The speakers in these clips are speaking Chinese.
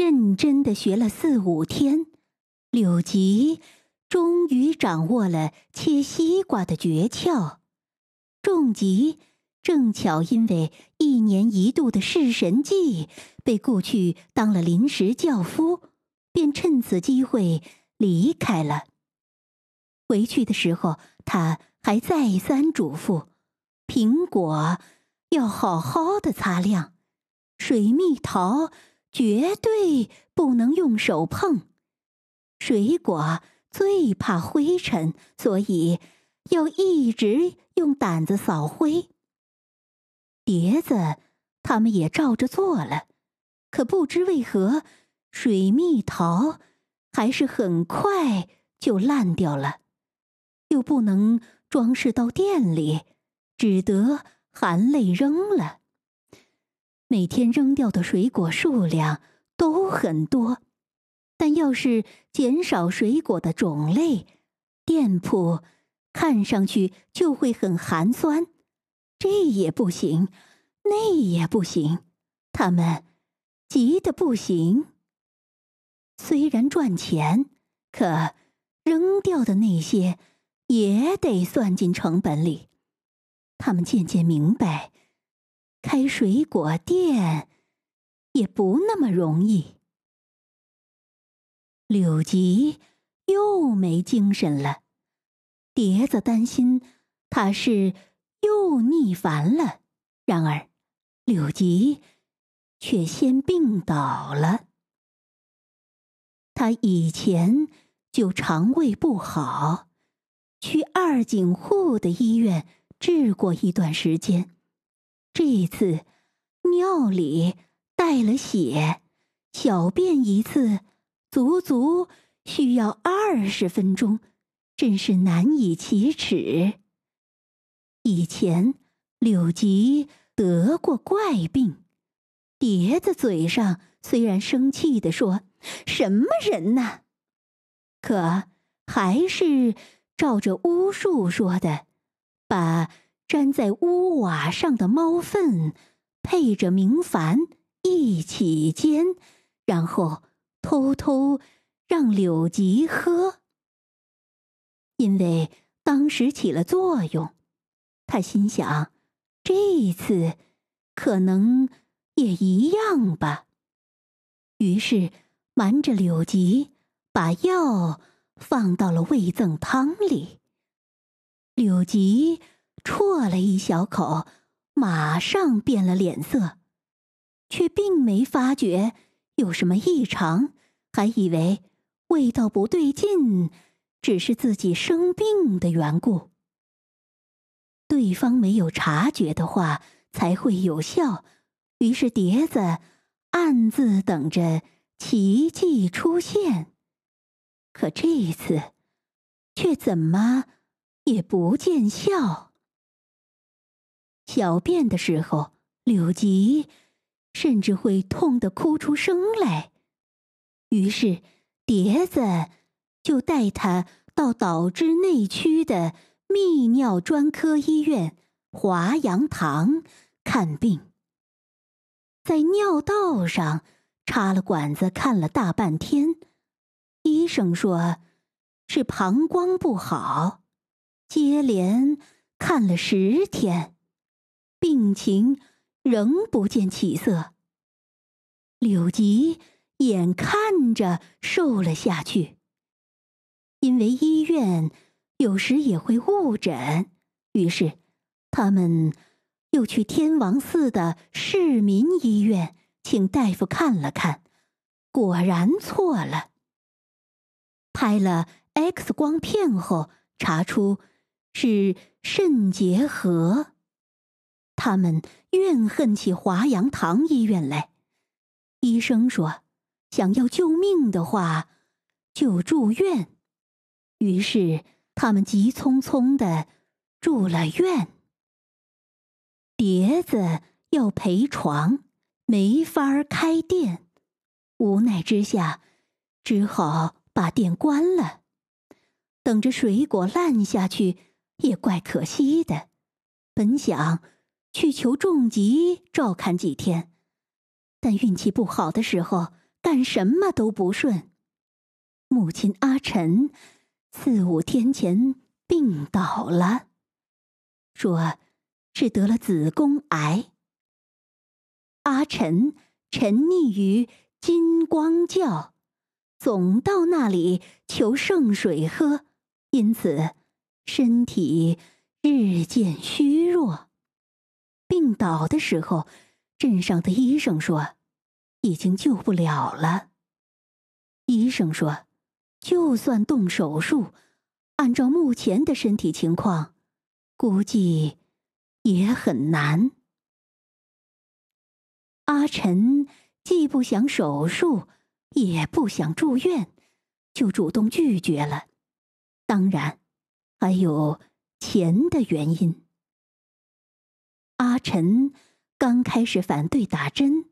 认真的学了四五天，柳吉终于掌握了切西瓜的诀窍。仲吉正巧因为一年一度的试神祭被雇去当了临时轿夫，便趁此机会离开了。回去的时候，他还再三嘱咐：苹果要好好的擦亮，水蜜桃。绝对不能用手碰，水果最怕灰尘，所以要一直用掸子扫灰。碟子他们也照着做了，可不知为何，水蜜桃还是很快就烂掉了，又不能装饰到店里，只得含泪扔了。每天扔掉的水果数量都很多，但要是减少水果的种类，店铺看上去就会很寒酸。这也不行，那也不行，他们急得不行。虽然赚钱，可扔掉的那些也得算进成本里。他们渐渐明白。开水果店也不那么容易。柳吉又没精神了，碟子担心他是又腻烦了。然而，柳吉却先病倒了。他以前就肠胃不好，去二井户的医院治过一段时间。这次尿里带了血，小便一次足足需要二十分钟，真是难以启齿。以前柳吉得过怪病，碟子嘴上虽然生气的说：“什么人呐？”可还是照着巫术说的，把。粘在屋瓦上的猫粪，配着明矾一起煎，然后偷偷让柳吉喝。因为当时起了作用，他心想，这一次可能也一样吧。于是瞒着柳吉，把药放到了味增汤里。柳吉。啜了一小口，马上变了脸色，却并没发觉有什么异常，还以为味道不对劲，只是自己生病的缘故。对方没有察觉的话，才会有效。于是碟子暗自等着奇迹出现，可这一次却怎么也不见效。小便的时候，柳吉甚至会痛得哭出声来。于是，碟子就带他到岛之内区的泌尿专科医院华阳堂看病。在尿道上插了管子，看了大半天，医生说是膀胱不好，接连看了十天。病情仍不见起色，柳吉眼看着瘦了下去。因为医院有时也会误诊，于是他们又去天王寺的市民医院请大夫看了看，果然错了。拍了 X 光片后，查出是肾结核。他们怨恨起华阳堂医院来。医生说：“想要救命的话，就住院。”于是他们急匆匆的住了院。碟子要陪床，没法开店，无奈之下，只好把店关了。等着水果烂下去，也怪可惜的。本想。去求重疾照看几天，但运气不好的时候，干什么都不顺。母亲阿晨四五天前病倒了，说是得了子宫癌。阿晨沉溺于金光教，总到那里求圣水喝，因此身体日渐虚弱。病倒的时候，镇上的医生说，已经救不了了。医生说，就算动手术，按照目前的身体情况，估计也很难。阿晨既不想手术，也不想住院，就主动拒绝了。当然，还有钱的原因。阿晨刚开始反对打针，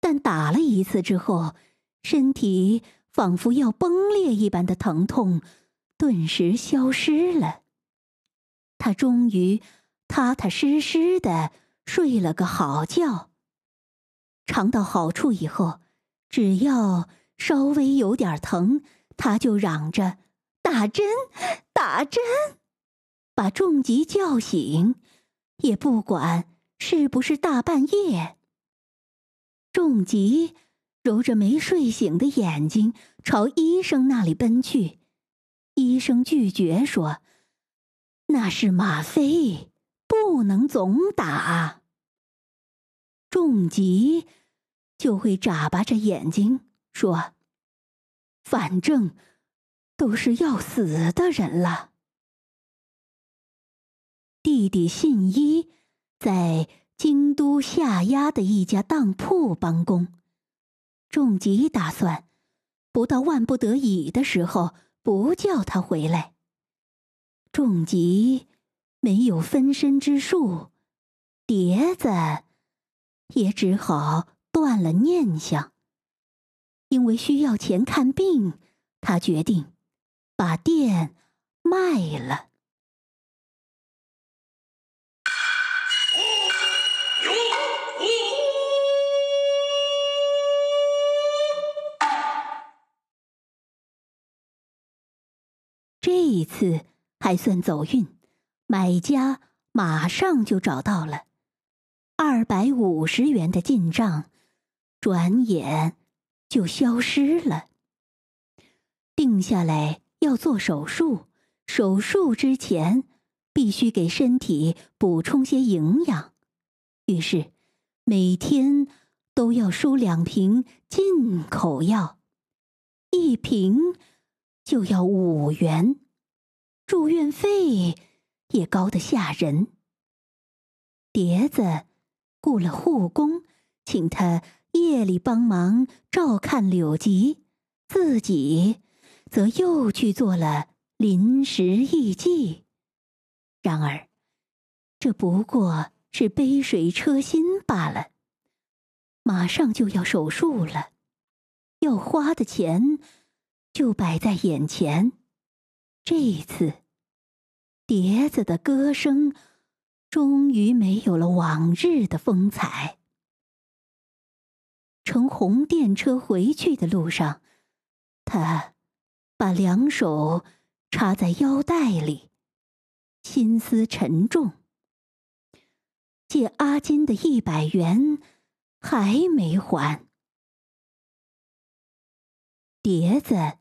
但打了一次之后，身体仿佛要崩裂一般的疼痛顿时消失了。他终于踏踏实实的睡了个好觉。尝到好处以后，只要稍微有点疼，他就嚷着打针，打针，把重疾叫醒。也不管是不是大半夜，仲吉揉着没睡醒的眼睛朝医生那里奔去。医生拒绝说：“那是吗啡，不能总打。”仲吉就会眨巴着眼睛说：“反正都是要死的人了。”弟弟信一在京都下押的一家当铺帮工，仲吉打算不到万不得已的时候不叫他回来。仲吉没有分身之术，碟子也只好断了念想。因为需要钱看病，他决定把店卖了。这一次还算走运，买家马上就找到了，二百五十元的进账，转眼就消失了。定下来要做手术，手术之前必须给身体补充些营养，于是每天都要输两瓶进口药，一瓶。就要五元，住院费也高得吓人。碟子雇了护工，请他夜里帮忙照看柳吉，自己则又去做了临时艺妓。然而，这不过是杯水车薪罢了。马上就要手术了，要花的钱。就摆在眼前，这一次，碟子的歌声终于没有了往日的风采。乘红电车回去的路上，他把两手插在腰带里，心思沉重。借阿金的一百元还没还，碟子。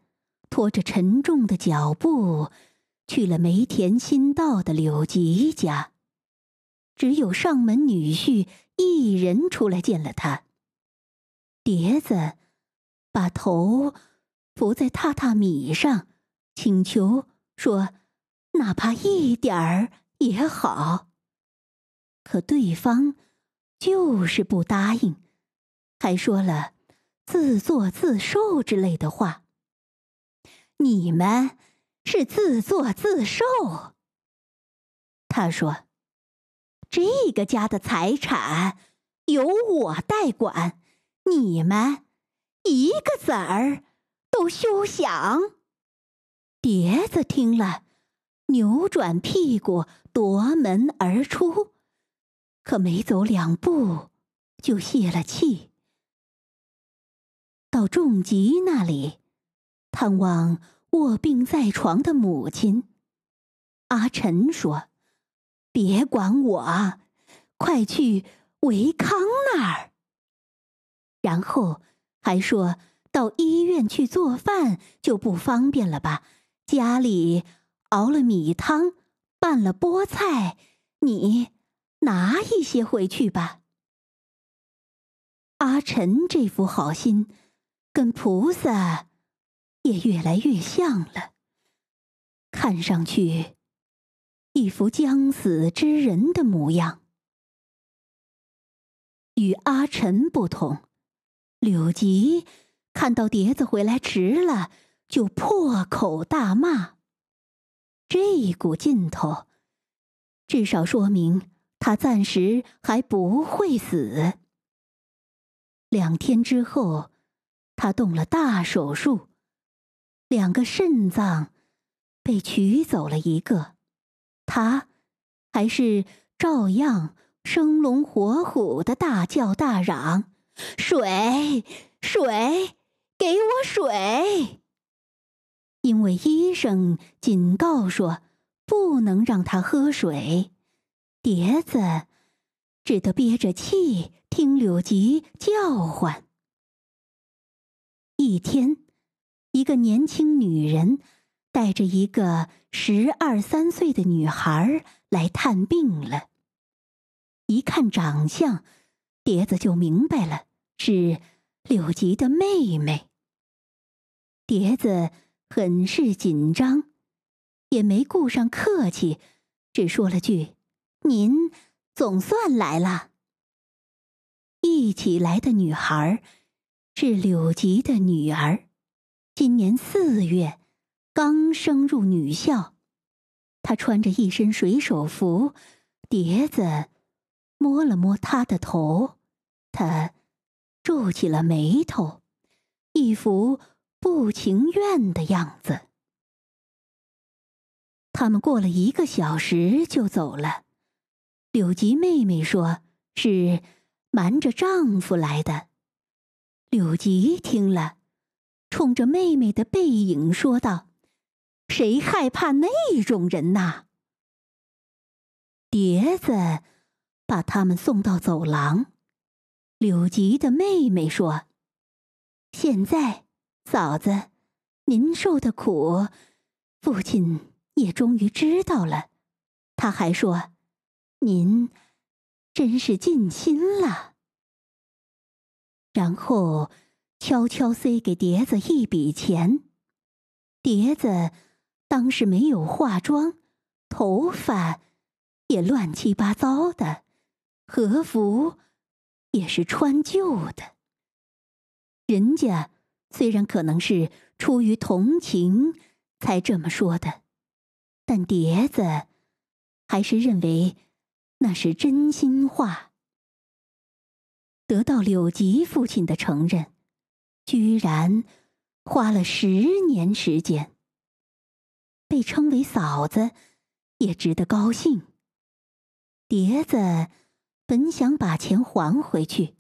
拖着沉重的脚步，去了梅田新道的柳吉家。只有上门女婿一人出来见了他。碟子把头伏在榻榻米上，请求说：“哪怕一点儿也好。”可对方就是不答应，还说了自作自受之类的话。你们是自作自受。他说：“这个家的财产由我代管，你们一个子儿都休想。”碟子听了，扭转屁股夺门而出，可没走两步就泄了气。到仲吉那里，探望卧病在床的母亲。阿晨说：“别管我，快去维康那儿。”然后还说到医院去做饭就不方便了吧？家里熬了米汤，拌了菠菜，你拿一些回去吧。阿晨这副好心，跟菩萨也越来越像了，看上去一副将死之人的模样。与阿晨不同。柳吉看到碟子回来迟了，就破口大骂。这一股劲头，至少说明他暂时还不会死。两天之后，他动了大手术，两个肾脏被取走了一个，他还是照样生龙活虎的大叫大嚷。水，水，给我水！因为医生警告说不能让他喝水，碟子只得憋着气听柳吉叫唤。一天，一个年轻女人带着一个十二三岁的女孩来探病了。一看长相。碟子就明白了，是柳吉的妹妹。碟子很是紧张，也没顾上客气，只说了句：“您总算来了。”一起来的女孩是柳吉的女儿，今年四月刚升入女校，她穿着一身水手服，碟子。摸了摸他的头，他皱起了眉头，一副不情愿的样子。他们过了一个小时就走了。柳吉妹妹说是瞒着丈夫来的。柳吉听了，冲着妹妹的背影说道：“谁害怕那种人呐？”碟子。把他们送到走廊，柳吉的妹妹说：“现在，嫂子，您受的苦，父亲也终于知道了。他还说，您真是尽心了。”然后悄悄塞给碟子一笔钱。碟子当时没有化妆，头发也乱七八糟的。和服也是穿旧的。人家虽然可能是出于同情才这么说的，但碟子还是认为那是真心话。得到柳吉父亲的承认，居然花了十年时间。被称为嫂子，也值得高兴。碟子。本想把钱还回去，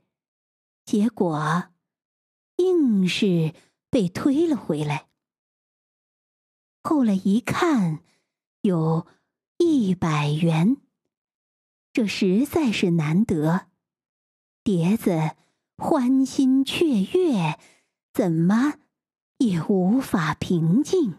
结果硬是被推了回来。后来一看，有一百元，这实在是难得。碟子欢欣雀跃，怎么也无法平静。